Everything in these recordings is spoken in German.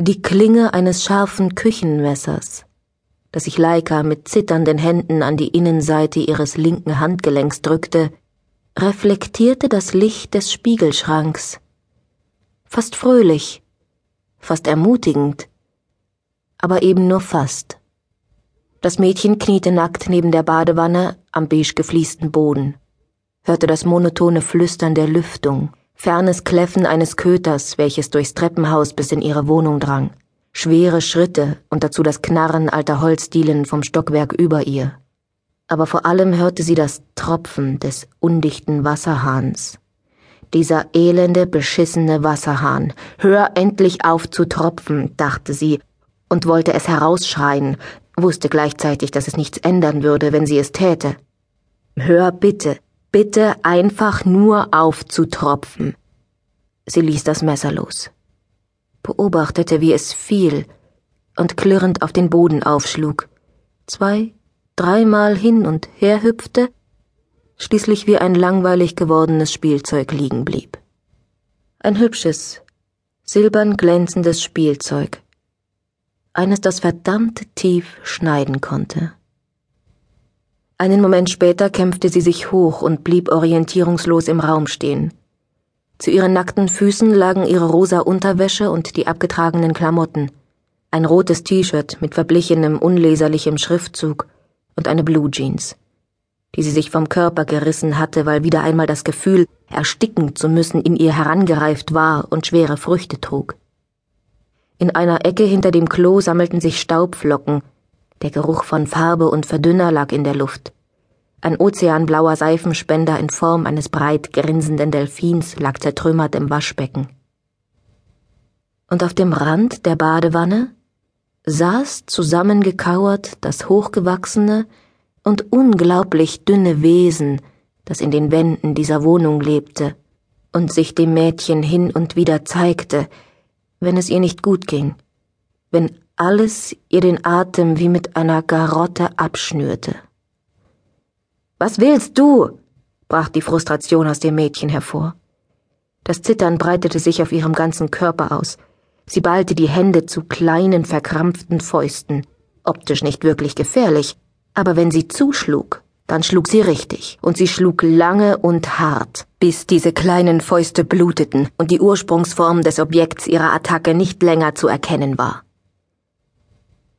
Die Klinge eines scharfen Küchenmessers, das sich Leika mit zitternden Händen an die Innenseite ihres linken Handgelenks drückte, reflektierte das Licht des Spiegelschranks. Fast fröhlich, fast ermutigend, aber eben nur fast. Das Mädchen kniete nackt neben der Badewanne am beige gefliesten Boden, hörte das monotone Flüstern der Lüftung, fernes Kläffen eines Köters, welches durchs Treppenhaus bis in ihre Wohnung drang, schwere Schritte und dazu das Knarren alter Holzdielen vom Stockwerk über ihr. Aber vor allem hörte sie das Tropfen des undichten Wasserhahns. Dieser elende, beschissene Wasserhahn. Hör endlich auf zu tropfen, dachte sie und wollte es herausschreien, wusste gleichzeitig, dass es nichts ändern würde, wenn sie es täte. Hör bitte, bitte einfach nur auf zu tropfen. Sie ließ das Messer los, beobachtete, wie es fiel und klirrend auf den Boden aufschlug, zwei, dreimal hin und her hüpfte, schließlich wie ein langweilig gewordenes Spielzeug liegen blieb. Ein hübsches, silbern glänzendes Spielzeug, eines, das verdammt tief schneiden konnte. Einen Moment später kämpfte sie sich hoch und blieb orientierungslos im Raum stehen. Zu ihren nackten Füßen lagen ihre rosa Unterwäsche und die abgetragenen Klamotten, ein rotes T-Shirt mit verblichenem, unleserlichem Schriftzug und eine Blue Jeans, die sie sich vom Körper gerissen hatte, weil wieder einmal das Gefühl, ersticken zu müssen, in ihr herangereift war und schwere Früchte trug. In einer Ecke hinter dem Klo sammelten sich Staubflocken, der Geruch von Farbe und Verdünner lag in der Luft. Ein ozeanblauer Seifenspender in Form eines breit grinsenden Delfins lag zertrümmert im Waschbecken. Und auf dem Rand der Badewanne saß zusammengekauert das hochgewachsene und unglaublich dünne Wesen, das in den Wänden dieser Wohnung lebte und sich dem Mädchen hin und wieder zeigte, wenn es ihr nicht gut ging, wenn alles ihr den Atem wie mit einer Garotte abschnürte. Was willst du? brach die Frustration aus dem Mädchen hervor. Das Zittern breitete sich auf ihrem ganzen Körper aus. Sie ballte die Hände zu kleinen, verkrampften Fäusten. Optisch nicht wirklich gefährlich, aber wenn sie zuschlug, dann schlug sie richtig, und sie schlug lange und hart, bis diese kleinen Fäuste bluteten und die Ursprungsform des Objekts ihrer Attacke nicht länger zu erkennen war.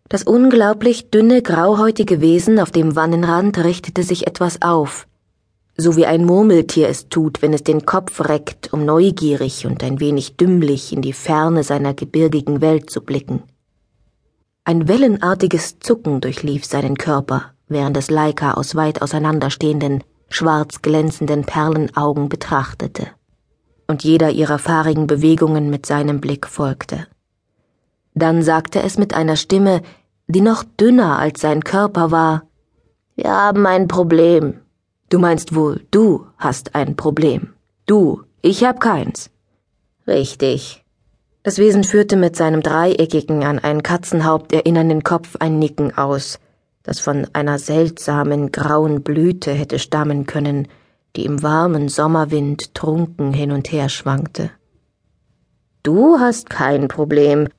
Das unglaublich dünne, grauhäutige Wesen auf dem Wannenrand richtete sich etwas auf, so wie ein Murmeltier es tut, wenn es den Kopf reckt, um neugierig und ein wenig dümmlich in die Ferne seiner gebirgigen Welt zu blicken. Ein wellenartiges Zucken durchlief seinen Körper, während es Laika aus weit auseinanderstehenden, schwarz glänzenden Perlenaugen betrachtete und jeder ihrer fahrigen Bewegungen mit seinem Blick folgte. Dann sagte es mit einer Stimme, die noch dünner als sein Körper war, Wir haben ein Problem. Du meinst wohl, du hast ein Problem. Du, ich hab keins. Richtig. Das Wesen führte mit seinem dreieckigen, an ein Katzenhaupt erinnernden Kopf ein Nicken aus, das von einer seltsamen grauen Blüte hätte stammen können, die im warmen Sommerwind trunken hin und her schwankte. Du hast kein Problem,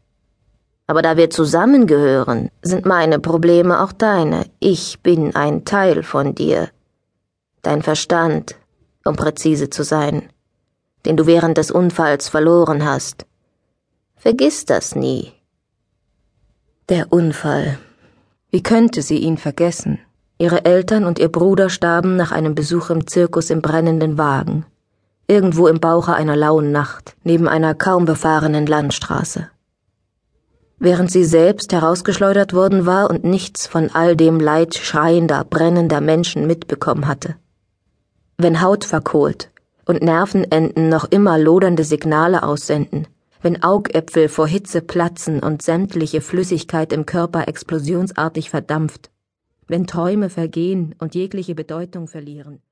aber da wir zusammengehören, sind meine Probleme auch deine. Ich bin ein Teil von dir. Dein Verstand, um präzise zu sein, den du während des Unfalls verloren hast. Vergiss das nie. Der Unfall. Wie könnte sie ihn vergessen? Ihre Eltern und ihr Bruder starben nach einem Besuch im Zirkus im brennenden Wagen, irgendwo im Bauche einer lauen Nacht, neben einer kaum befahrenen Landstraße. Während sie selbst herausgeschleudert worden war und nichts von all dem Leid schreiender, brennender Menschen mitbekommen hatte. Wenn Haut verkohlt und Nervenenden noch immer lodernde Signale aussenden, wenn Augäpfel vor Hitze platzen und sämtliche Flüssigkeit im Körper explosionsartig verdampft, wenn Träume vergehen und jegliche Bedeutung verlieren.